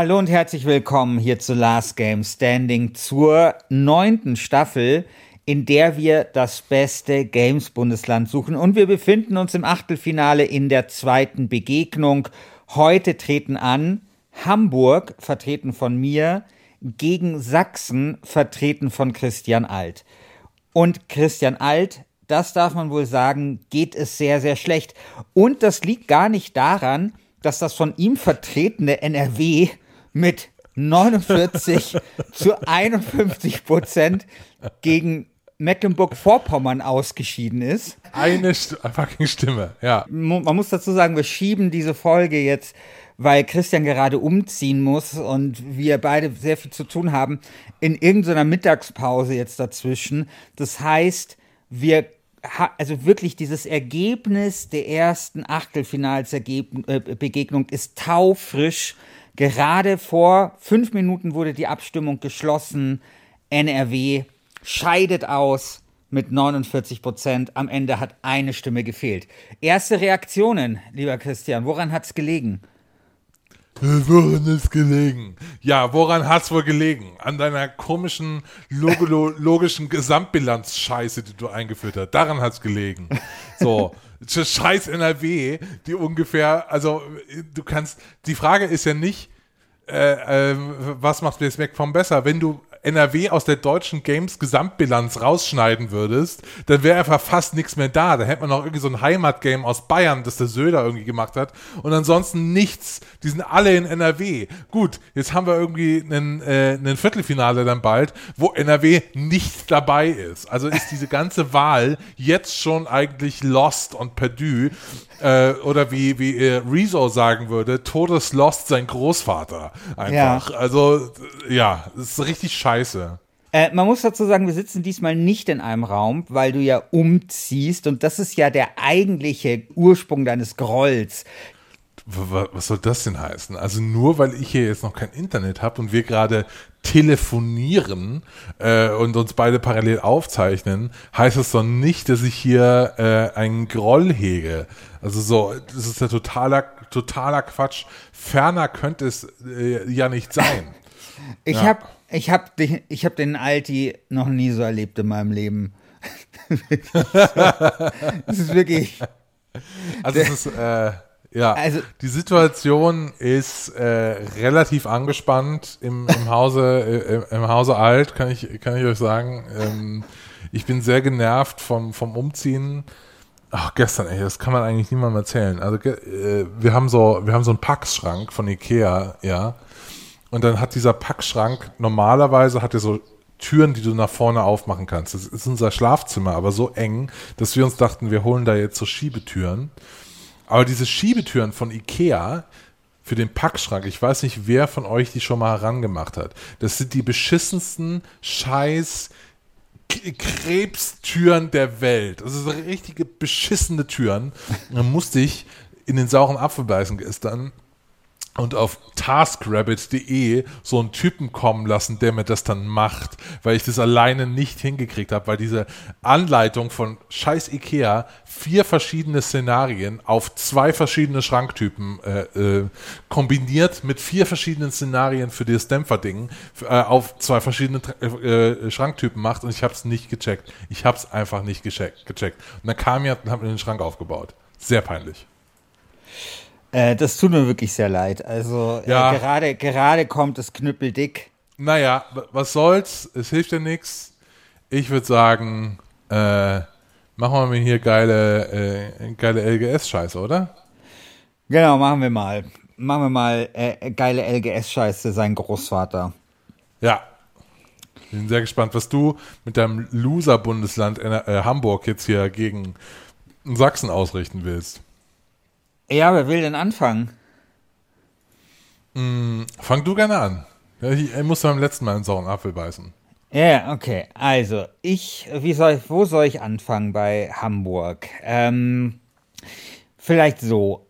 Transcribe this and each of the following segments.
Hallo und herzlich willkommen hier zu Last Game Standing zur neunten Staffel, in der wir das beste Games-Bundesland suchen. Und wir befinden uns im Achtelfinale in der zweiten Begegnung. Heute treten an Hamburg, vertreten von mir, gegen Sachsen, vertreten von Christian Alt. Und Christian Alt, das darf man wohl sagen, geht es sehr, sehr schlecht. Und das liegt gar nicht daran, dass das von ihm vertretene NRW mit 49 zu 51 Prozent gegen Mecklenburg-Vorpommern ausgeschieden ist. Eine St fucking Stimme, ja. Man muss dazu sagen, wir schieben diese Folge jetzt, weil Christian gerade umziehen muss und wir beide sehr viel zu tun haben, in irgendeiner Mittagspause jetzt dazwischen. Das heißt, wir also wirklich dieses Ergebnis der ersten Achtelfinalsbegegnung äh, ist taufrisch. Gerade vor fünf Minuten wurde die Abstimmung geschlossen. NRW scheidet aus mit 49 Prozent. Am Ende hat eine Stimme gefehlt. Erste Reaktionen, lieber Christian, woran hat es gelegen? Woran ist gelegen? Ja, woran hat's wohl gelegen? An deiner komischen logischen Gesamtbilanz-Scheiße, die du eingeführt hast. Daran hat's gelegen. So. Scheiß NRW, die ungefähr, also du kannst, die Frage ist ja nicht, äh, äh, was macht Mac vom besser? Wenn du NRW aus der deutschen Games Gesamtbilanz rausschneiden würdest, dann wäre einfach fast nichts mehr da. Da hätte man noch irgendwie so ein Heimatgame aus Bayern, das der Söder irgendwie gemacht hat. Und ansonsten nichts. Die sind alle in NRW. Gut, jetzt haben wir irgendwie einen, äh, einen Viertelfinale dann bald, wo NRW nicht dabei ist. Also ist diese ganze Wahl jetzt schon eigentlich lost und perdu. Äh, oder wie, wie äh, Rezo sagen würde, Todeslost sein Großvater. Einfach. Ja. Also, ja, ist richtig scheiße. Äh, man muss dazu sagen, wir sitzen diesmal nicht in einem Raum, weil du ja umziehst und das ist ja der eigentliche Ursprung deines Grolls. Was soll das denn heißen? Also nur weil ich hier jetzt noch kein Internet habe und wir gerade telefonieren äh, und uns beide parallel aufzeichnen, heißt es doch nicht, dass ich hier äh, einen Groll hege. Also so, das ist ja totaler, totaler Quatsch. Ferner könnte es äh, ja nicht sein. Ich ja. habe ich hab den, ich hab den Alti noch nie so erlebt in meinem Leben. Es ist wirklich. Also es ist, äh, ja, also, die Situation ist äh, relativ angespannt im, im Hause äh, im Hause Alt, kann ich kann ich euch sagen. Ähm, ich bin sehr genervt vom vom Umziehen. Ach, gestern, ey, das kann man eigentlich niemandem erzählen. Also äh, wir haben so wir haben so einen Packschrank von Ikea, ja. Und dann hat dieser Packschrank normalerweise hat er so Türen, die du nach vorne aufmachen kannst. Das ist unser Schlafzimmer, aber so eng, dass wir uns dachten, wir holen da jetzt so Schiebetüren. Aber diese Schiebetüren von Ikea für den Packschrank, ich weiß nicht, wer von euch die schon mal herangemacht hat. Das sind die beschissensten Scheiß Krebstüren der Welt. Das sind richtige beschissene Türen. dann musste ich in den sauren Apfel beißen gestern und auf taskrabbit.de so einen Typen kommen lassen, der mir das dann macht, weil ich das alleine nicht hingekriegt habe, weil diese Anleitung von scheiß Ikea vier verschiedene Szenarien auf zwei verschiedene Schranktypen äh, äh, kombiniert mit vier verschiedenen Szenarien für das Dämpferding äh, auf zwei verschiedene äh, Schranktypen macht und ich habe es nicht gecheckt. Ich habe es einfach nicht gecheckt, gecheckt. Und dann kam jemand und hat mir den Schrank aufgebaut. Sehr peinlich. Äh, das tut mir wirklich sehr leid. Also Ja. äh, gerade, gerade kommt es knüppeldick. Naja, was soll's? Es hilft ja nichts. Ich würde sagen, äh, machen wir mal hier geile, äh, geile LGS-Scheiße, oder? Genau, machen wir mal. Machen wir mal äh, geile LGS-Scheiße, sein Großvater. Ja. Bin sehr gespannt, was du mit deinem Loser-Bundesland äh, Hamburg jetzt hier gegen Sachsen ausrichten willst. Ja, wer will denn anfangen? Fang du gerne an. Ich, ich musste beim letzten Mal einen sauren Apfel beißen. Ja, okay. Also, ich, wie soll ich, wo soll ich anfangen bei Hamburg? Ähm, vielleicht so.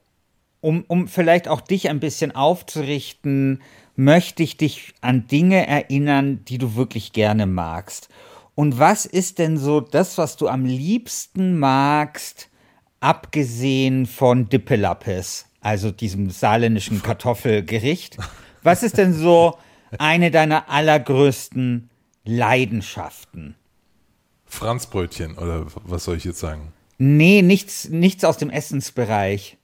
Um, um vielleicht auch dich ein bisschen aufzurichten, möchte ich dich an Dinge erinnern, die du wirklich gerne magst. Und was ist denn so das, was du am liebsten magst, abgesehen von Dippelappes, also diesem saarländischen Kartoffelgericht? Was ist denn so eine deiner allergrößten Leidenschaften? Franzbrötchen, oder was soll ich jetzt sagen? Nee, nichts, nichts aus dem Essensbereich.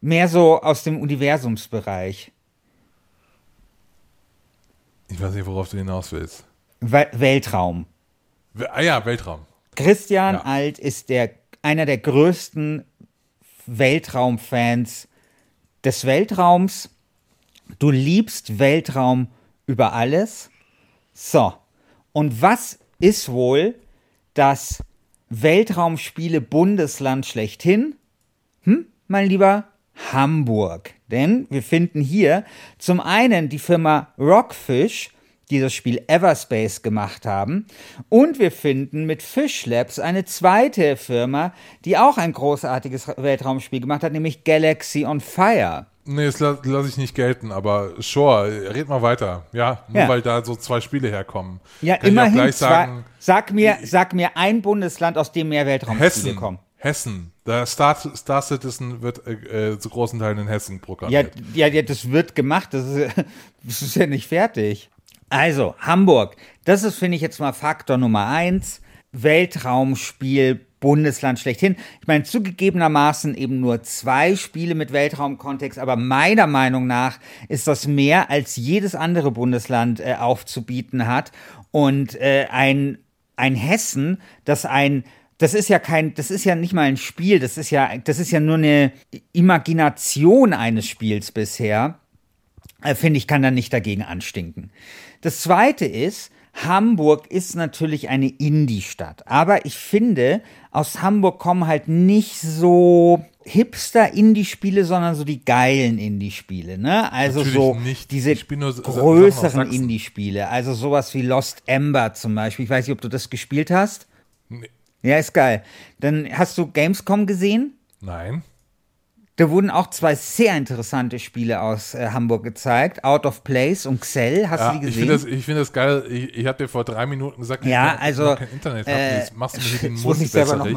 Mehr so aus dem Universumsbereich. Ich weiß nicht, worauf du hinaus willst. We Weltraum. We- Ah ja, Weltraum. Christian Ja. Alt ist der, einer der größten Weltraumfans des Weltraums. Du liebst Weltraum über alles. So. Und was ist wohl das Weltraumspiele Bundesland schlechthin? Hm, mein lieber Hamburg. Denn wir finden hier zum einen die Firma Rockfish, die das Spiel Everspace gemacht haben. Und wir finden mit Fish Labs eine zweite Firma, die auch ein großartiges Weltraumspiel gemacht hat, nämlich Galaxy on Fire. Nee, das la lasse ich nicht gelten, aber sure, red mal weiter. Ja, nur Ja. weil da so zwei Spiele herkommen. Ja, Kann ich auch immerhin. gleich Zwei, sagen, sag, mir, sag mir ein Bundesland, aus dem mehr Weltraumspiele kommen. Hessen. Der Star, Star Citizen wird äh, äh, zu großen Teilen in Hessen Ja, programmiert. ja, ja, das wird gemacht. Das ist, das ist ja nicht fertig. Also, Hamburg. Das ist, finde ich, jetzt mal Faktor Nummer eins. Weltraumspiel, Bundesland schlechthin. Ich meine, zugegebenermaßen eben nur zwei Spiele mit Weltraumkontext, aber meiner Meinung nach ist das mehr, als jedes andere Bundesland äh, aufzubieten hat. Und äh, ein, ein Hessen, das ein das ist ja kein, das ist ja nicht mal ein Spiel, das ist ja, das ist ja nur eine Imagination eines Spiels bisher, äh, finde ich, kann da nicht dagegen anstinken. Das zweite ist, Hamburg ist natürlich eine Indie-Stadt, aber ich finde, aus Hamburg kommen halt nicht so Hipster-Indie-Spiele, sondern so die geilen Indie-Spiele, ne? Also Natürlich so nicht. diese größeren. Indie-Spiele, also sowas wie Lost Ember zum Beispiel. Ich weiß nicht, ob du das gespielt hast. Nee. Ja, ist geil. Dann hast du Gamescom gesehen? Nein. Da wurden auch zwei sehr interessante Spiele aus äh, Hamburg gezeigt. Out of Place und Xell. Hast Ja, du die ich gesehen? finde das, ich find das geil. Ich, ich hatte dir vor drei Minuten gesagt, Ja, ich also, kein Internet habe. äh, Jetzt machst du mir den Mund ich wässrig.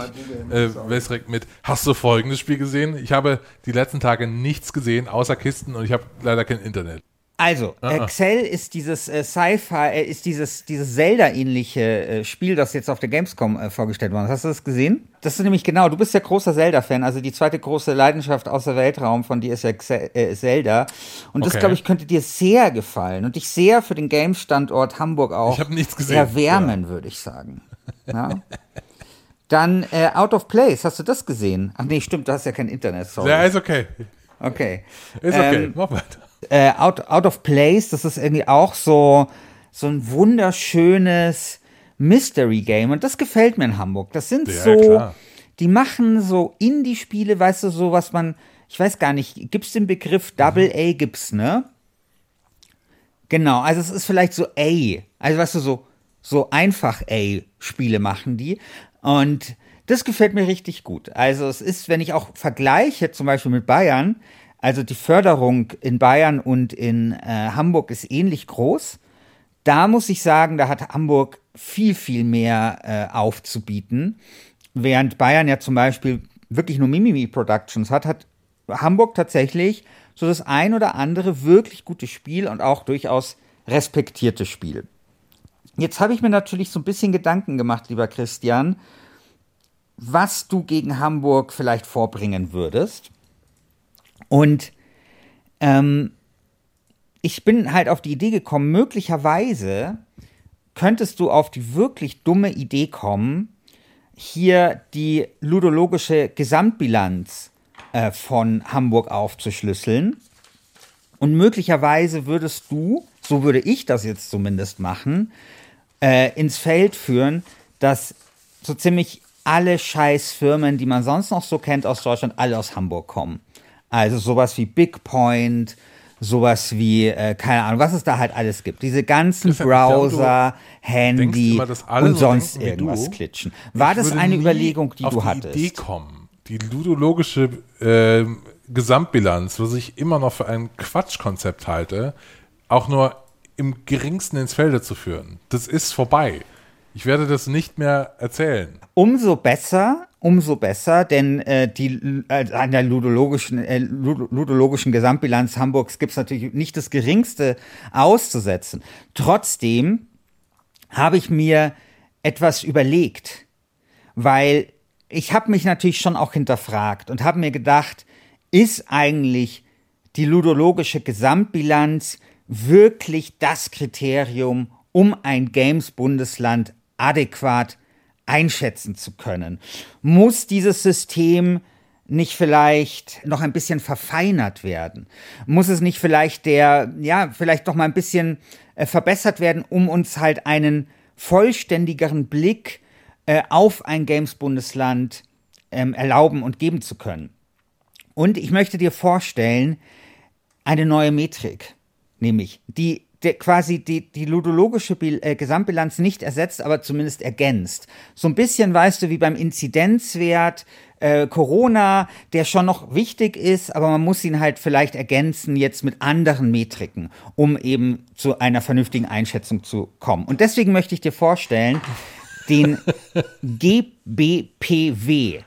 Äh, wässrig mit. Hast du folgendes Spiel gesehen? Ich habe die letzten Tage nichts gesehen, außer Kisten und ich habe leider kein Internet. Also, Ah, ah. Xell ist dieses äh, Sci-Fi, äh, ist dieses, dieses Zelda-ähnliche äh, Spiel, das jetzt auf der Gamescom äh, vorgestellt worden ist. Hast du das gesehen? Das ist nämlich genau, du bist ja großer Zelda-Fan. Also die zweite große Leidenschaft außer Weltraum von dir ist ja Xe- äh, Zelda. Und das, Okay. glaube ich, könnte dir sehr gefallen und dich sehr für den Games-Standort Hamburg auch Ich habe nichts gesehen. erwärmen, würde ich sagen. Ja. Dann äh, Out of Place, hast du das gesehen? Ach nee, stimmt, du hast ja kein Internet, sorry. Ja, ist okay. okay. Ist okay. Ähm, Mach weiter. Äh, Out, Out of Place, das ist irgendwie auch so, so ein wunderschönes Mystery-Game und das gefällt mir in Hamburg. Das sind Ja, so, klar. die machen so Indie-Spiele, weißt du, so was man, ich weiß gar nicht, gibt's den Begriff Double A, gibt's, ne? Genau, also es ist vielleicht so A, also weißt du, so, so einfach A-Spiele machen die und das gefällt mir richtig gut. Also es ist, wenn ich auch vergleiche, zum Beispiel mit Bayern, also die Förderung in Bayern und in äh, Hamburg ist ähnlich groß. Da muss ich sagen, da hat Hamburg viel, viel mehr äh, aufzubieten. Während Bayern ja zum Beispiel wirklich nur Mimimi Productions hat, hat Hamburg tatsächlich so das ein oder andere wirklich gute Spiel und auch durchaus respektierte Spiel. Jetzt habe ich mir natürlich so ein bisschen Gedanken gemacht, lieber Christian, was du gegen Hamburg vielleicht vorbringen würdest. Und ähm, ich bin halt auf die Idee gekommen, möglicherweise könntest du auf die wirklich dumme Idee kommen, hier die ludologische Gesamtbilanz äh, von Hamburg aufzuschlüsseln. Und möglicherweise würdest du, so würde ich das jetzt zumindest machen, äh, ins Feld führen, dass so ziemlich alle Scheißfirmen, die man sonst noch so kennt aus Deutschland, alle aus Hamburg kommen. Also sowas wie Big Point, sowas wie, äh, keine Ahnung, was es da halt alles gibt. Diese ganzen Browser, Handy und so sonst wie irgendwas klitschen. War Ich das eine Überlegung, die auf du die hattest? Idee kommen, die ludologische äh, Gesamtbilanz, was ich immer noch für ein Quatschkonzept halte, auch nur im geringsten ins Felde zu führen. Das ist vorbei. Ich werde das nicht mehr erzählen. Umso besser, umso besser, denn äh, die, äh, an der ludologischen, äh, Lud- ludologischen Gesamtbilanz Hamburgs gibt es natürlich nicht das Geringste auszusetzen. Trotzdem habe ich mir etwas überlegt, weil ich habe mich natürlich schon auch hinterfragt und habe mir gedacht, ist eigentlich die ludologische Gesamtbilanz wirklich das Kriterium, um ein Games-Bundesland adäquat einschätzen zu können? Muss dieses System nicht vielleicht noch ein bisschen verfeinert werden? Muss es nicht vielleicht der, ja, vielleicht doch mal ein bisschen äh, verbessert werden, um uns halt einen vollständigeren Blick äh, auf ein Games-Bundesland ähm, erlauben und geben zu können? Und ich möchte dir vorstellen, eine neue Metrik, nämlich die der quasi die, die ludologische Bil äh, Gesamtbilanz nicht ersetzt, aber zumindest ergänzt. So ein bisschen, weißt du, wie beim Inzidenzwert äh, Corona, der schon noch wichtig ist, aber man muss ihn halt vielleicht ergänzen jetzt mit anderen Metriken, um eben zu einer vernünftigen Einschätzung zu kommen. Und deswegen möchte ich dir vorstellen, den GBPW.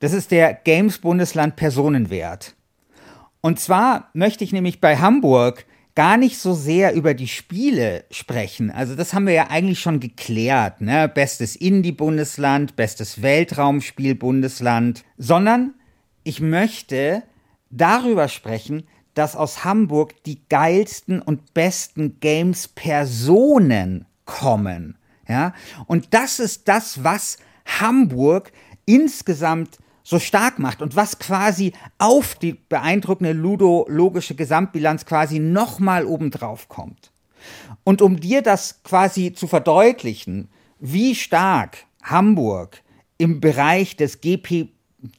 Das ist der Games Bundesland Personenwert. Und zwar möchte ich nämlich bei Hamburg gar nicht so sehr über die Spiele sprechen. Also das haben wir ja eigentlich schon geklärt, ne? Bestes Indie-Bundesland, bestes Weltraumspiel-Bundesland, sondern ich möchte darüber sprechen, dass aus Hamburg die geilsten und besten Games-Personen kommen. Ja? Und das ist das, was Hamburg insgesamt so stark macht und was quasi auf die beeindruckende ludologische Gesamtbilanz quasi nochmal obendrauf kommt. Und um dir das quasi zu verdeutlichen, wie stark Hamburg im Bereich des GP,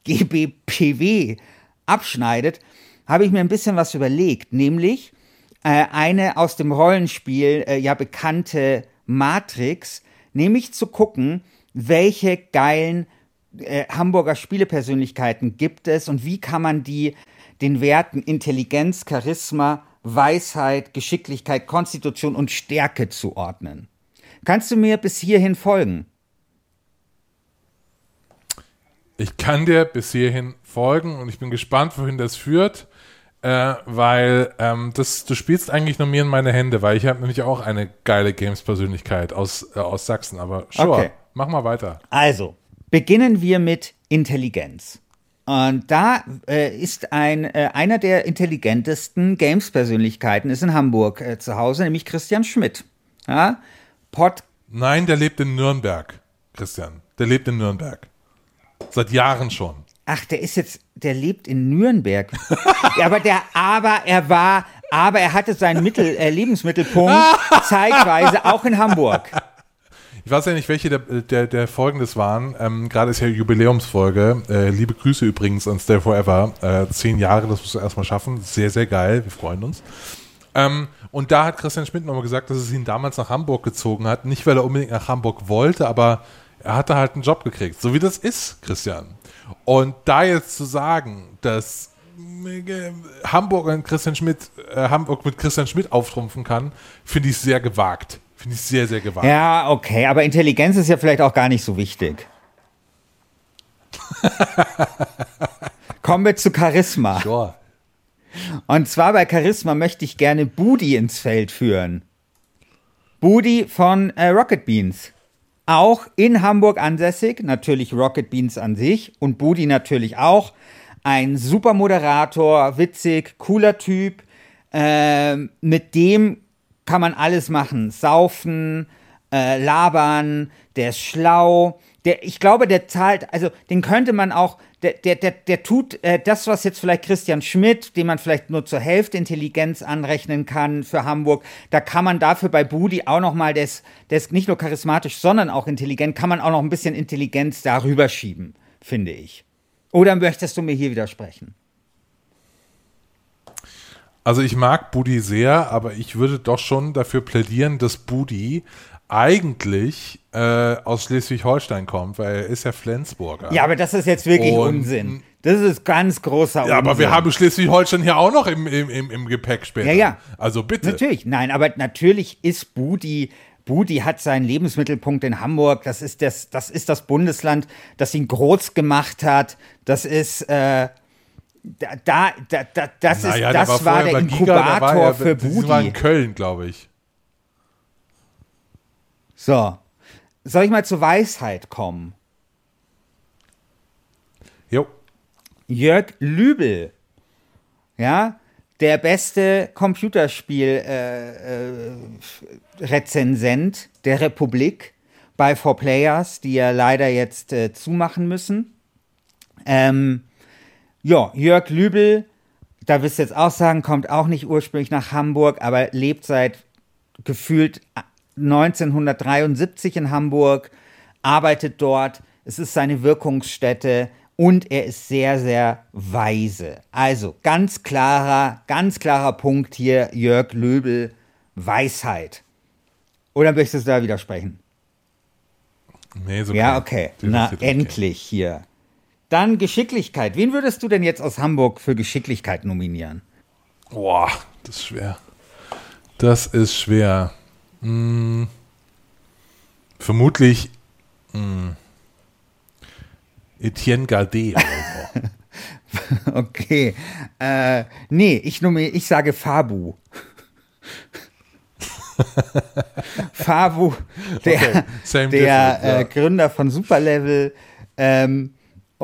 GBPW abschneidet, habe ich mir ein bisschen was überlegt, nämlich äh, eine aus dem Rollenspiel äh, ja bekannte Matrix, nämlich zu gucken, welche geilen äh, Hamburger Spielepersönlichkeiten gibt es und wie kann man die den Werten Intelligenz, Charisma, Weisheit, Geschicklichkeit, Konstitution und Stärke zuordnen. Kannst du mir bis hierhin folgen? Ich kann dir bis hierhin folgen und ich bin gespannt, wohin das führt, äh, weil ähm, das, du spielst eigentlich nur mir in meine Hände, weil ich habe nämlich auch eine geile Games-Persönlichkeit aus, äh, aus Sachsen, aber sure, Okay. mach mal weiter. Also, beginnen wir mit Intelligenz. Und da äh, ist ein, äh, einer der intelligentesten Games-Persönlichkeiten ist in Hamburg äh, zu Hause, nämlich Christian Schmidt. Ja? Pod Nein, der lebt in Nürnberg, Christian. Der lebt in Nürnberg. Seit Jahren schon. Ach, der ist jetzt, der lebt in Nürnberg. ja, aber der, aber er war, aber er hatte seinen Mittel, äh, Lebensmittelpunkt zeitweise auch in Hamburg. Ich weiß ja nicht, welche der, der, der Folgen das waren. Ähm, Gerade ist ja Jubiläumsfolge. Äh, liebe Grüße übrigens an Stay Forever. Äh, zehn Jahre, das musst du erstmal schaffen. Sehr, sehr geil. Wir freuen uns. Ähm, und da hat Christian Schmidt nochmal gesagt, dass es ihn damals nach Hamburg gezogen hat. Nicht, weil er unbedingt nach Hamburg wollte, aber er hatte halt einen Job gekriegt. So wie das ist, Christian. Und da jetzt zu sagen, dass Hamburg Christian Schmidt, äh, Hamburg mit Christian Schmidt auftrumpfen kann, finde ich sehr gewagt. Finde ich sehr, sehr gewagt. Ja, okay, aber Intelligenz ist ja vielleicht auch gar nicht so wichtig. Kommen wir zu Charisma. Sure. Und zwar bei Charisma möchte ich gerne Budi ins Feld führen. Budi von äh, Rocket Beans. Auch in Hamburg ansässig, natürlich Rocket Beans an sich und Budi natürlich auch. ein super Moderator, witzig, cooler Typ. Ähm, mit dem kann man alles machen. Saufen, äh, labern, der ist schlau. Der, ich glaube, der zahlt, also den könnte man auch, der, der, der, der tut äh, das, was jetzt vielleicht Christian Schmidt, dem man vielleicht nur zur Hälfte Intelligenz anrechnen kann für Hamburg, da kann man dafür bei Budi auch noch mal, der ist, der ist nicht nur charismatisch, sondern auch intelligent, kann man auch noch ein bisschen Intelligenz darüber schieben, finde ich. Oder möchtest du mir hier widersprechen? Also ich mag Budi sehr, aber ich würde doch schon dafür plädieren, dass Budi eigentlich äh, aus Schleswig-Holstein kommt, weil er ist ja Flensburger. Ja, aber das ist jetzt wirklich Und- Unsinn. Das ist ganz großer Unsinn. Ja, aber wir haben Schleswig-Holstein hier auch noch im, im, im, im Gepäck später. Ja, ja. Also bitte. Natürlich, nein, aber natürlich ist Budi, Budi hat seinen Lebensmittelpunkt in Hamburg. Das ist das, das ist das Bundesland, das ihn groß gemacht hat. Das ist, äh, da, da, da, da das Naja, ist, das war war, vorher der da Inkubator war er, für das war in Budi. Köln, glaube ich. So. Soll ich mal zur Weisheit kommen? Jo. Jörg Lübel, ja, der beste Computerspiel-Rezensent der Republik bei 4Players, die ja leider jetzt äh, zumachen müssen. Ähm, ja, Jörg Lübel, da wirst du jetzt auch sagen, kommt auch nicht ursprünglich nach Hamburg, aber lebt seit gefühlt 1973 in Hamburg, arbeitet dort, es ist seine Wirkungsstätte und er ist sehr, sehr weise. Also ganz klarer, ganz klarer Punkt hier, Jörg Löbel, Weisheit. Oder möchtest du da widersprechen? Nee, so Ja, okay. Na, endlich hier. Dann Geschicklichkeit. Wen würdest du denn jetzt aus Hamburg für Geschicklichkeit nominieren? Boah, das ist schwer. Das ist schwer. Hm, vermutlich hm, Etienne Gardet oder so. Okay. Äh, nee, ich, nominiere, ich sage Fabu. Fabu, der, Okay, der äh, Gründer von Superlevel. Ähm,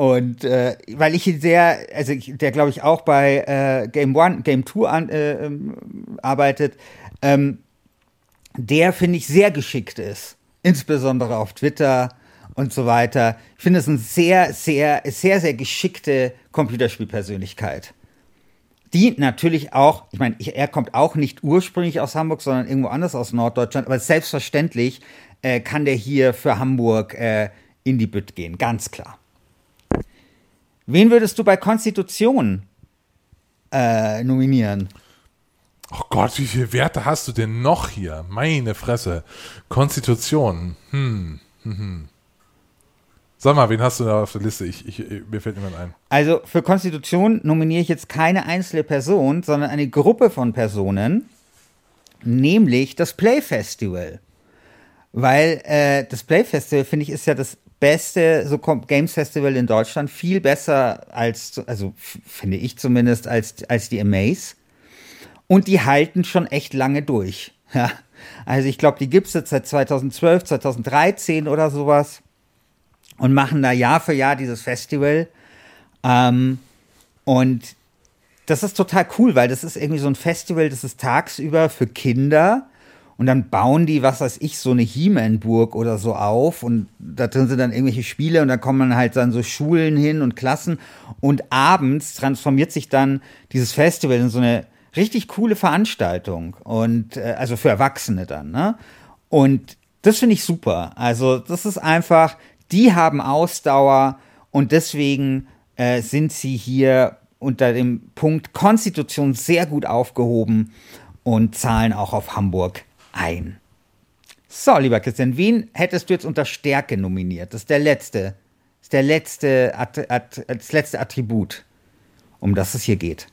und äh, weil ich ihn sehr, also ich, der glaube ich auch bei äh, Game One, Game Two an, äh, ähm, arbeitet, ähm, der finde ich sehr geschickt ist. Insbesondere auf Twitter und so weiter. Ich finde es eine sehr, sehr, sehr, sehr geschickte Computerspielpersönlichkeit. Die natürlich auch, ich meine, er kommt auch nicht ursprünglich aus Hamburg, sondern irgendwo anders aus Norddeutschland, aber selbstverständlich äh, kann der hier für Hamburg äh, in die Bütt gehen, ganz klar. Wen würdest du bei Konstitution äh, nominieren? Oh Gott, wie viele Werte hast du denn noch hier? Meine Fresse. Konstitution. Hm. hm, hm. Sag mal, wen hast du da auf der Liste? Ich, ich, mir fällt niemand ein. Also für Konstitution nominiere ich jetzt keine einzelne Person, sondern eine Gruppe von Personen, nämlich das Play Festival. Weil äh, das Play Festival, finde ich, ist ja das beste so Games Festival in Deutschland. Viel besser als, also finde ich zumindest, als, als die Amaze. Und die halten schon echt lange durch. Ja. Also ich glaube, die gibt es jetzt seit 2012, 2013 oder sowas. Und machen da Jahr für Jahr dieses Festival. Ähm, und das ist total cool, weil das ist irgendwie so ein Festival, das ist tagsüber für Kinder. Und dann bauen die, was weiß ich, so eine He-Man-Burg oder so auf. Und da drin sind dann irgendwelche Spiele und da kommen dann halt dann so Schulen hin und Klassen. Und abends transformiert sich dann dieses Festival in so eine richtig coole Veranstaltung. Und äh, also für Erwachsene dann, ne? Und das finde ich super. Also, das ist einfach, die haben Ausdauer und deswegen äh, sind sie hier unter dem Punkt Konstitution sehr gut aufgehoben und zahlen auch auf Hamburg ein. So, lieber Christian, wen hättest du jetzt unter Stärke nominiert? Das ist der letzte, das ist der letzte, Att Att das letzte Attribut, um das es hier geht.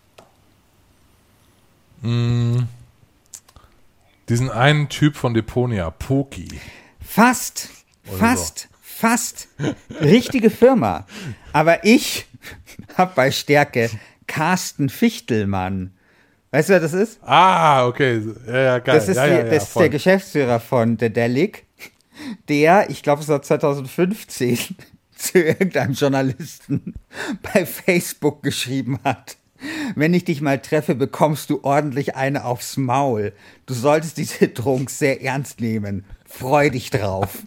Diesen einen Typ von Deponia, Poki. Fast, fast, fast. Richtige Firma. Aber ich habe bei Stärke Carsten Fichtelmann. Weißt du, wer das ist? Ah, okay. Ja, ja, geil. Das ist, ja, die, ja, das ist der Geschäftsführer von Dedelic, der, ich glaube, es war 2015, zu irgendeinem Journalisten bei Facebook geschrieben hat. Wenn ich dich mal treffe, bekommst du ordentlich eine aufs Maul. Du solltest diese Drohung sehr ernst nehmen. Freu dich drauf.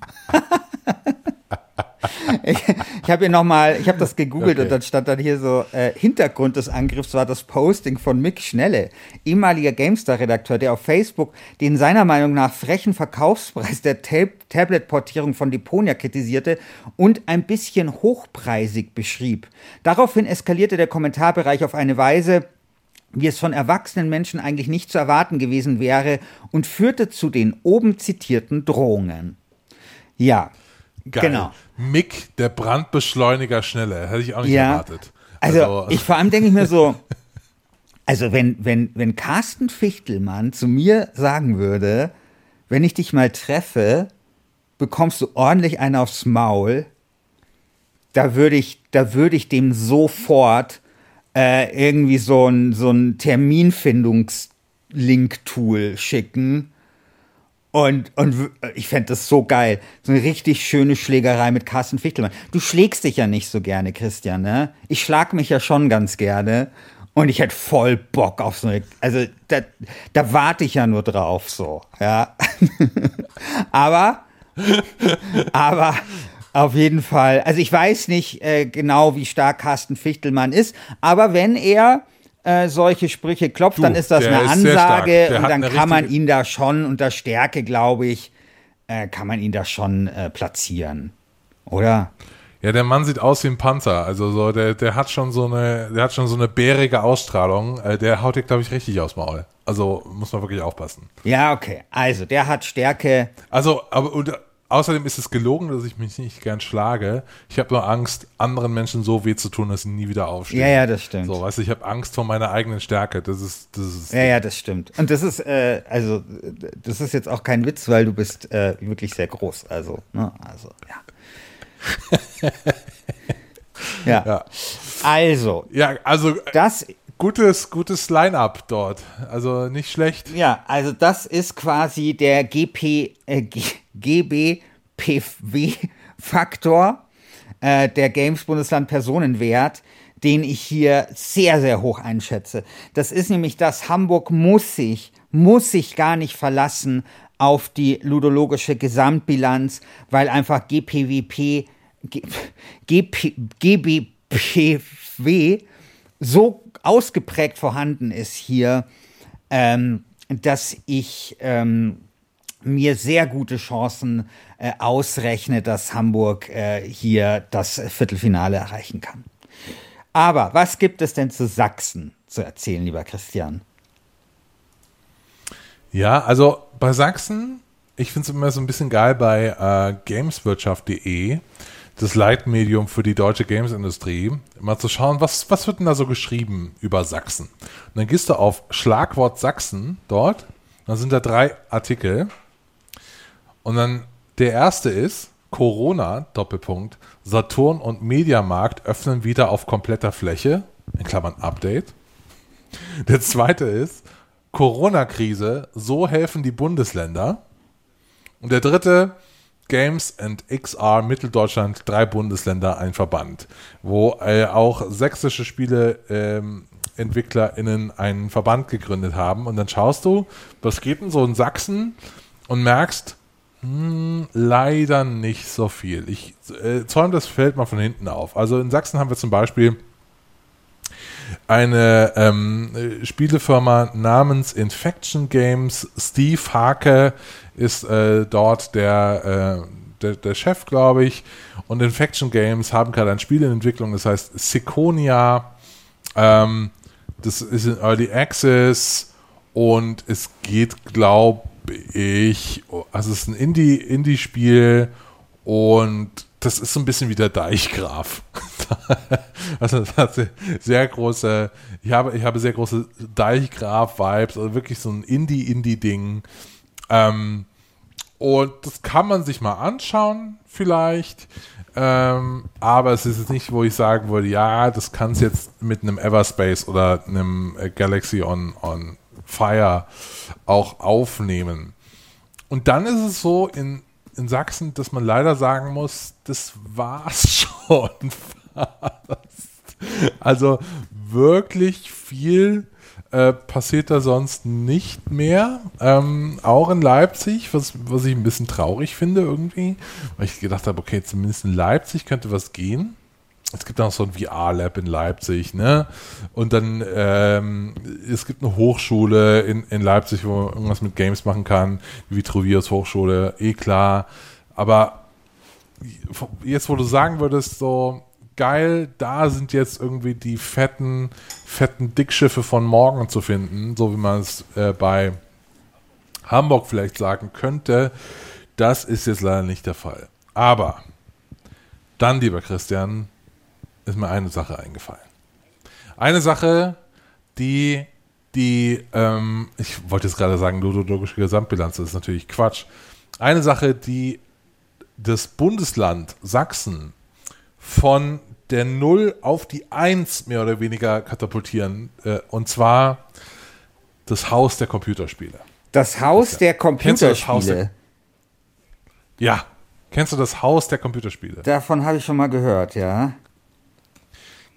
ich ich habe hier nochmal, ich habe das gegoogelt Okay. und dann stand dann hier so, äh, Hintergrund des Angriffs war das Posting von Mick Schnelle, ehemaliger GameStar-Redakteur, der auf Facebook den seiner Meinung nach frechen Verkaufspreis der Tab Tablet-Portierung von Deponia kritisierte und ein bisschen hochpreisig beschrieb. Daraufhin eskalierte der Kommentarbereich auf eine Weise, wie es von erwachsenen Menschen eigentlich nicht zu erwarten gewesen wäre und führte zu den oben zitierten Drohungen. Ja, Geil. Genau. Mick, der Brandbeschleuniger Schnelle. Hätte ich auch nicht Ja. erwartet. Also, ich vor allem denke ich mir so, also wenn, wenn, wenn Carsten Fichtelmann zu mir sagen würde, wenn ich dich mal treffe, bekommst du ordentlich einen aufs Maul, da würde ich, da würde ich dem sofort äh, irgendwie so ein, so ein Terminfindungs-Link-Tool schicken. Und, und ich fände das so geil. So eine richtig schöne Schlägerei mit Carsten Fichtelmann. Du schlägst dich ja nicht so gerne, Christian, ne? Ich schlag mich ja schon ganz gerne. Und ich hätte voll Bock auf so eine. Also, da, da warte ich ja nur drauf, so, ja. aber, aber auf jeden Fall. Also, ich weiß nicht äh, genau, wie stark Carsten Fichtelmann ist, aber wenn er äh, solche Sprüche klopft, Du, dann ist das eine ist. Ansage und dann kann man ihn da schon unter Stärke, glaube ich, äh, kann man ihn da schon äh, platzieren. Oder? Ja, der Mann sieht aus wie ein Panzer. Also so, der, der hat schon so eine, der hat schon so eine bärige Ausstrahlung. Äh, Der haut dir, glaube ich, richtig aufs Maul. Also muss man wirklich aufpassen. Ja, okay. Also, der hat Stärke. Also, aber und, außerdem ist es gelogen, dass ich mich nicht gern schlage. Ich habe nur Angst, anderen Menschen so weh zu tun, dass sie nie wieder aufstehen. Ja, ja, das stimmt. So, weißt du, ich habe Angst vor meiner eigenen Stärke. Das ist, das ist. Ja, ja, das stimmt. Und das ist, äh, also, das ist jetzt auch kein Witz, weil du bist äh, wirklich sehr groß. Also, ne? Also, ja. ja. Ja. Also, Ja, also äh, das gutes, gutes Line-up dort. Also nicht schlecht. Ja, also das ist quasi der GP, äh, G- GBPW-Faktor, äh, der Games Bundesland Personenwert, den ich hier sehr, sehr hoch einschätze. Das ist nämlich das, Hamburg muss sich, muss sich gar nicht verlassen auf die ludologische Gesamtbilanz, weil einfach GPWP, GP, GBPW so ausgeprägt vorhanden ist hier, ähm, dass ich ähm, mir sehr gute Chancen äh, ausrechne, dass Hamburg äh, hier das Viertelfinale erreichen kann. Aber was gibt es denn zu Sachsen zu erzählen, lieber Christian? Ja, also bei Sachsen, ich finde es immer so ein bisschen geil bei äh, gameswirtschaft.de, das Leitmedium für die deutsche Gamesindustrie, mal zu schauen, was, was wird denn da so geschrieben über Sachsen. Und dann gehst du auf Schlagwort Sachsen dort, dann sind da drei Artikel und dann der erste ist Corona, Doppelpunkt, Saturn und Mediamarkt öffnen wieder auf kompletter Fläche, in Klammern Update. Der zweite ist Corona-Krise, so helfen die Bundesländer. Und der dritte, Games and XR Mitteldeutschland, drei Bundesländer, ein Verband, wo äh, auch sächsische Spiele ähm, einen Verband gegründet haben. Und dann schaust du, was geht denn so in Sachsen und merkst, hm, leider nicht so viel. Ich äh, zäume das Feld mal von hinten auf. Also in Sachsen haben wir zum Beispiel eine ähm, äh, Spielefirma namens Infection Games. Steve Hake ist äh, dort der, äh, der, der Chef, glaube ich. Und Infection Games haben gerade ein Spiel in Entwicklung, das heißt Siconia. Ähm, das ist in Early Access und es geht, glaube ich, also es ist ein Indie- Indie-Spiel und das ist so ein bisschen wie der Deichgraf. also das hat sehr, große, ich habe, ich habe sehr große Deichgraf-Vibes, also wirklich so ein Indie-Indie-Ding. Ähm, und das kann man sich mal anschauen, vielleicht. Ähm, aber es ist nicht, wo ich sagen würde, ja, das kann es jetzt mit einem Everspace oder einem äh, Galaxy on, on Fire auch aufnehmen. Und dann ist es so, in in Sachsen, dass man leider sagen muss, das war's schon fast. Also wirklich viel äh, passiert da sonst nicht mehr. Ähm, auch in Leipzig, was, was ich ein bisschen traurig finde irgendwie, weil ich gedacht habe, okay, zumindest in Leipzig könnte was gehen. Es gibt auch so ein VR-Lab in Leipzig, ne? Und dann, ähm, es gibt eine Hochschule in, in Leipzig, wo man irgendwas mit Games machen kann, die Vitruvius Hochschule, eh klar. Aber jetzt, wo du sagen würdest, so, geil, da sind jetzt irgendwie die fetten, fetten Dickschiffe von morgen zu finden, so wie man es äh, bei Hamburg vielleicht sagen könnte. Das ist jetzt leider nicht der Fall. Aber dann, lieber Christian, ist mir eine Sache eingefallen. Eine Sache, die, die, ähm, ich wollte jetzt gerade sagen, ludologische Gesamtbilanz, das ist natürlich Quatsch. Eine Sache, die das Bundesland Sachsen von der Null auf die Eins mehr oder weniger katapultieren. Äh, und zwar das Haus der Computerspiele. Das Haus der Computerspiele. Das Haus der, ja. Kennst du das Haus der Computerspiele? Davon habe ich schon mal gehört, ja.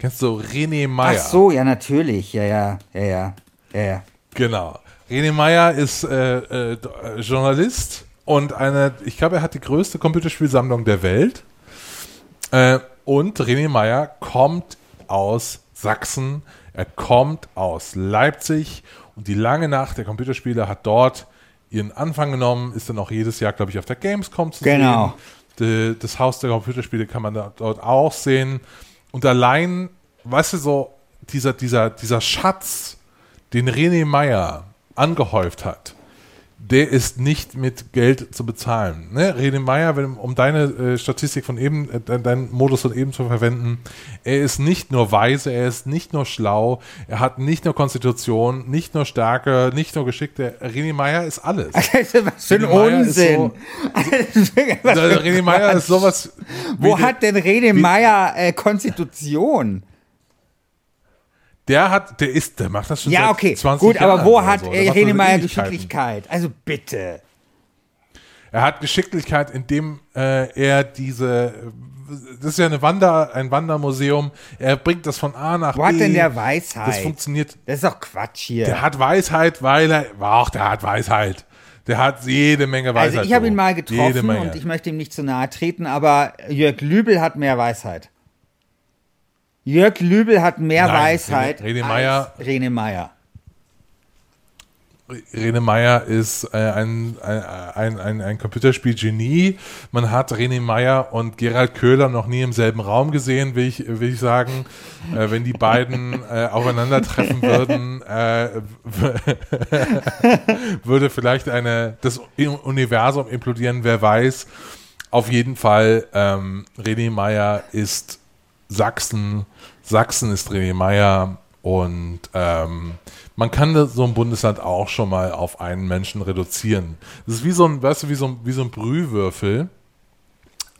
Kennst du René Meyer? Ach so, ja, natürlich. Ja, ja, ja, ja. ja, ja. Genau. René Meyer ist äh, äh, Journalist und eine, ich glaube, er hat die größte Computerspielsammlung der Welt. Äh, und René Meyer kommt aus Sachsen, er kommt aus Leipzig und die lange Nacht der Computerspiele hat dort ihren Anfang genommen, ist dann auch jedes Jahr, glaube ich, auf der Gamescom zu genau. sehen. das Haus der Computerspiele kann man dort auch sehen. Und allein, weißt du, so dieser, dieser, dieser Schatz, den René Meyer angehäuft hat, der ist nicht mit Geld zu bezahlen. Ne? René Meyer, um deine äh, Statistik von eben, äh, deinen Modus von eben zu verwenden, er ist nicht nur weise, er ist nicht nur schlau, er hat nicht nur Konstitution, nicht nur Stärke, nicht nur Geschick. Der René Meyer ist alles. Was für ein Unsinn. So, René Meyer ist sowas. Wo hat denn René Meyer äh, Konstitution? Der hat, der ist, der macht das schon ja, seit okay, 20 gut, Jahren. aber wo hat so. Henemeyer Geschicklichkeit? Also bitte. Er hat Geschicklichkeit, indem äh, er diese, das ist ja eine Wander, ein Wandermuseum. Er bringt das von A nach wo B. Wo hat denn der Weisheit? Das funktioniert. Das ist doch Quatsch hier. Der hat Weisheit, weil er, ach, der hat Weisheit. Der hat jede Menge Weisheit. Also ich habe ihn mal getroffen und ich möchte ihm nicht zu nahe treten, aber Jörg Lübel hat mehr Weisheit. Jörg Lübel hat mehr Nein, Weisheit Rene, Rene als Rene Meyer. Rene Meyer ist äh, ein, ein, ein, ein Computerspiel-Genie. Man hat Rene Meyer und Gerald Köhler noch nie im selben Raum gesehen, will ich, will ich sagen. Äh, wenn die beiden äh, aufeinandertreffen würden, würde vielleicht eine, das Universum implodieren, wer weiß. Auf jeden Fall, ähm, René Meyer ist Sachsen. Sachsen ist René Meyer und ähm, man kann so ein Bundesland auch schon mal auf einen Menschen reduzieren. Das ist wie so ein, weißt du, wie so ein, wie so ein Brühwürfel,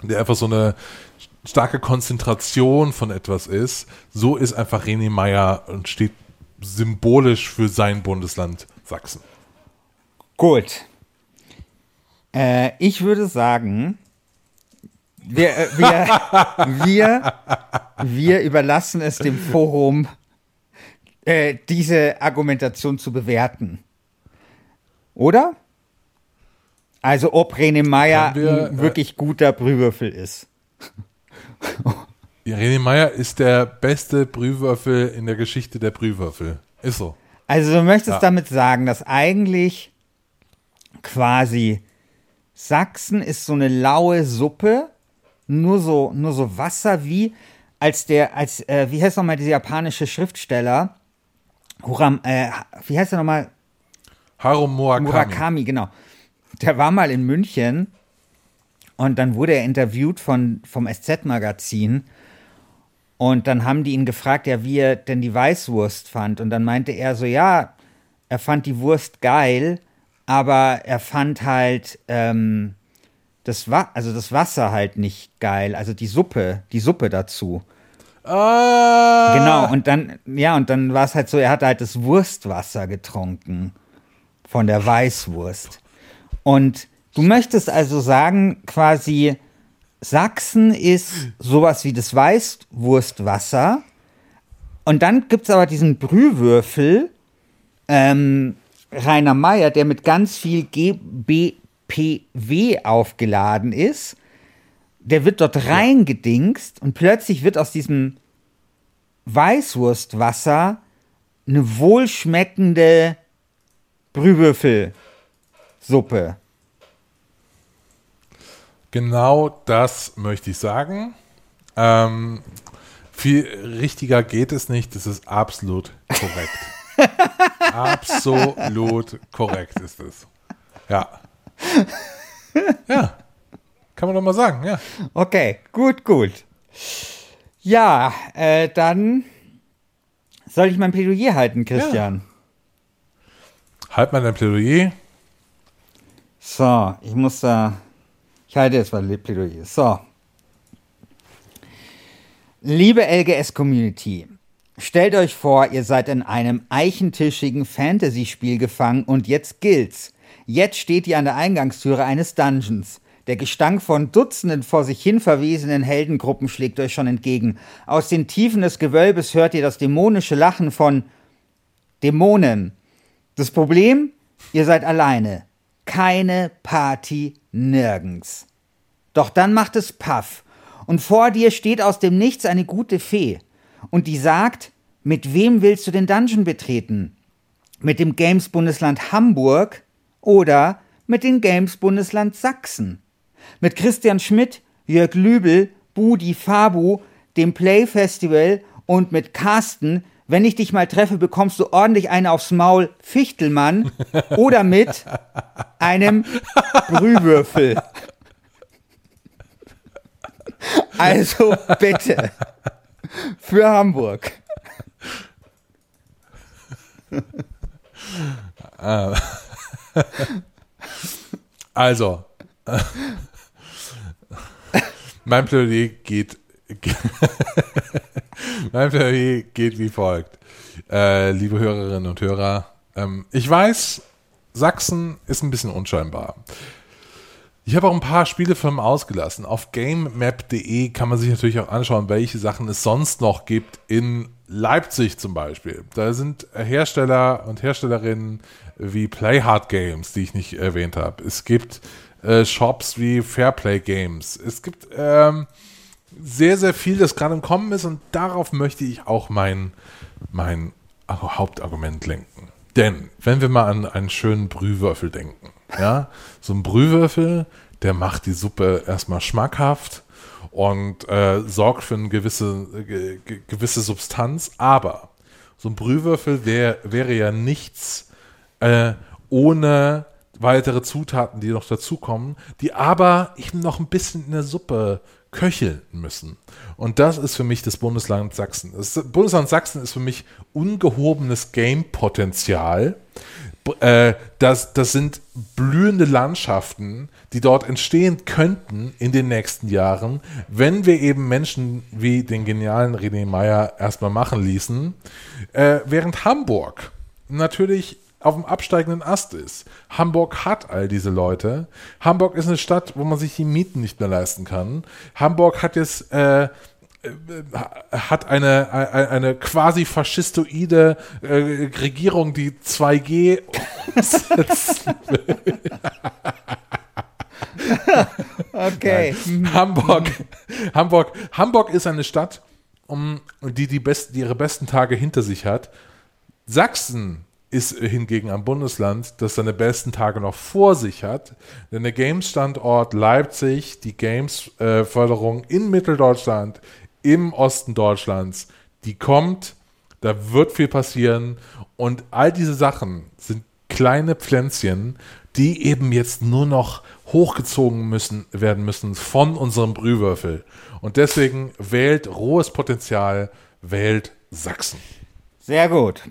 der einfach so eine starke Konzentration von etwas ist. So ist einfach René Meyer und steht symbolisch für sein Bundesland Sachsen. Gut. Äh, ich würde sagen, wir, äh, wir, wir, wir überlassen es dem Forum, äh, diese Argumentation zu bewerten. Oder? Also ob René Meyer wir, ein äh, wirklich guter Brühwürfel ist. René Meyer ist der beste Brühwürfel in der Geschichte der Brühwürfel. Ist so. Also du möchtest ja. damit sagen, dass eigentlich quasi Sachsen ist so eine laue Suppe nur so, nur so Wasser wie als der, als, äh, wie heißt nochmal dieser japanische Schriftsteller? Huram, äh, wie heißt er nochmal? Haru Murakami. Murakami, genau. Der war mal in München und dann wurde er interviewt von, vom SZ-Magazin und dann haben die ihn gefragt, ja, wie er denn die Weißwurst fand. Und dann meinte er so, ja, er fand die Wurst geil, aber er fand halt, ähm, das war also das Wasser halt nicht geil, also die Suppe, die Suppe dazu. Ah. Genau, und dann, ja, und dann war es halt so, er hat halt das Wurstwasser getrunken von der Weißwurst. Und Du möchtest also sagen, quasi Sachsen ist sowas wie das Weißwurstwasser. Und dann gibt es aber diesen Brühwürfel, ähm, Rainer Meyer, der mit ganz viel GBPW aufgeladen ist. Der wird dort reingedingst und plötzlich wird aus diesem Weißwurstwasser eine wohlschmeckende Brühwürfelsuppe. Genau das möchte ich sagen. Ähm, viel richtiger geht es nicht. Das ist absolut korrekt. absolut korrekt ist es. Ja. Ja. Kann man doch mal sagen, ja. Okay, gut, gut. Ja, äh, dann soll ich mein Plädoyer halten, Christian? Halt mal dein Plädoyer. So, ich muss da. Ich halte jetzt mal Plädoyer. So. Liebe LGS-Community, stellt euch vor, ihr seid in einem eichentischigen Fantasy-Spiel gefangen und jetzt gilt's. Jetzt steht ihr an der Eingangstüre eines Dungeons. Der Gestank von Dutzenden vor sich hin verwesenen Heldengruppen schlägt euch schon entgegen. Aus den Tiefen des Gewölbes hört ihr das dämonische Lachen von Dämonen. Das Problem? Ihr seid alleine. Keine Party nirgends. Doch dann macht es Paff. Und vor dir steht aus dem Nichts eine gute Fee. Und die sagt, mit wem willst du den Dungeon betreten? Mit dem Games-Bundesland Hamburg oder mit dem Games-Bundesland Sachsen? Mit Christian Schmidt, Jörg Lübel, Budi Fabu, dem Play Festival und mit Carsten, wenn ich dich mal treffe, bekommst du ordentlich eine aufs Maul, Fichtelmann, oder mit einem Brühwürfel. Also bitte. Für Hamburg. Also, mein Plädoyer geht, mein Plädoyer geht wie folgt. Äh, liebe Hörerinnen und Hörer, ähm, ich weiß, Sachsen ist ein bisschen unscheinbar. Ich habe auch ein paar Spielefirmen ausgelassen. Auf gamemap.de kann man sich natürlich auch anschauen, welche Sachen es sonst noch gibt in Leipzig zum Beispiel. Da sind Hersteller und Herstellerinnen wie Playhard Games, die ich nicht erwähnt habe. Es gibt äh, Shops wie Fairplay Games. Es gibt ähm, sehr, sehr viel, das gerade im Kommen ist und darauf möchte ich auch mein, mein Hauptargument lenken. Denn, wenn wir mal an einen schönen Brühwürfel denken, ja, so ein Brühwürfel, der macht die Suppe erstmal schmackhaft und äh, sorgt für eine gewisse, ge, gewisse Substanz, aber so ein Brühwürfel wär, wäre ja nichts äh, ohne weitere Zutaten, die noch dazukommen, die aber eben noch ein bisschen in der Suppe köcheln müssen. Und das ist für mich das Bundesland Sachsen. Das Bundesland Sachsen ist für mich ungehobenes Game-Potenzial. Äh, das, das sind blühende Landschaften, die dort entstehen könnten in den nächsten Jahren, wenn wir eben Menschen wie den genialen René Meyer erstmal machen ließen. Äh, während Hamburg natürlich auf dem absteigenden Ast ist. Hamburg hat all diese Leute. Hamburg ist eine Stadt, wo man sich die Mieten nicht mehr leisten kann. Hamburg hat jetzt äh, hat eine, eine, quasi faschistoide äh, Regierung, die 2G umsetzen will. okay. Hamburg, Hamburg, Hamburg ist eine Stadt, um, die, die, best, die ihre besten Tage hinter sich hat. Sachsen ist hingegen ein Bundesland, das seine besten Tage noch vor sich hat. Denn der Games-Standort Leipzig, die Games-Förderung in Mitteldeutschland, im Osten Deutschlands, die kommt, da wird viel passieren und all diese Sachen sind kleine Pflänzchen, die eben jetzt nur noch hochgezogen müssen, werden müssen von unserem Brühwürfel. Und deswegen wählt rohes Potenzial, wählt Sachsen. Sehr gut.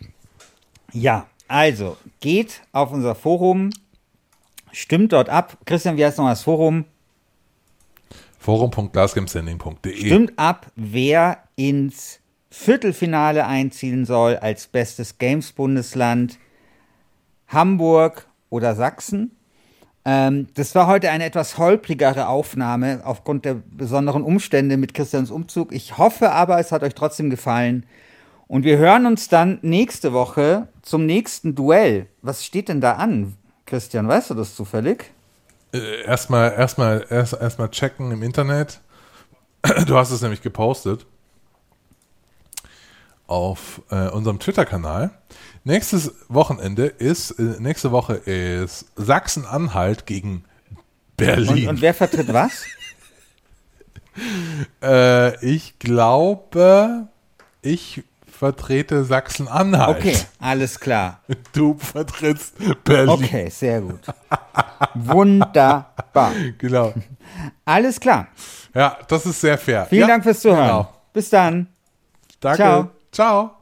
Ja, also, geht auf unser Forum, stimmt dort ab. Christian, wie heißt noch das Forum? Forum.glasgamestanding.de Stimmt ab, wer ins Viertelfinale einziehen soll als bestes Games-Bundesland Hamburg oder Sachsen. Ähm, das war heute eine etwas holprigere Aufnahme aufgrund der besonderen Umstände mit Christians Umzug. Ich hoffe aber, es hat euch trotzdem gefallen. Und wir hören uns dann nächste Woche zum nächsten Duell. Was steht denn da an, Christian? Weißt du das zufällig? Äh, erstmal erstmal erst, erstmal checken im Internet. Du hast es nämlich gepostet auf äh, unserem Twitter-Kanal. Nächstes Wochenende ist, äh, nächste Woche ist Sachsen-Anhalt gegen Berlin. Und, und wer vertritt was? äh, ich glaube, ich vertrete Sachsen-Anhalt. Okay, alles klar. Du vertrittst Berlin. Okay, sehr gut. Wunderbar. Genau. Alles klar. Ja, das ist sehr fair. Vielen ja, Dank fürs Zuhören. Genau. Bis dann. Danke. Ciao. Ciao.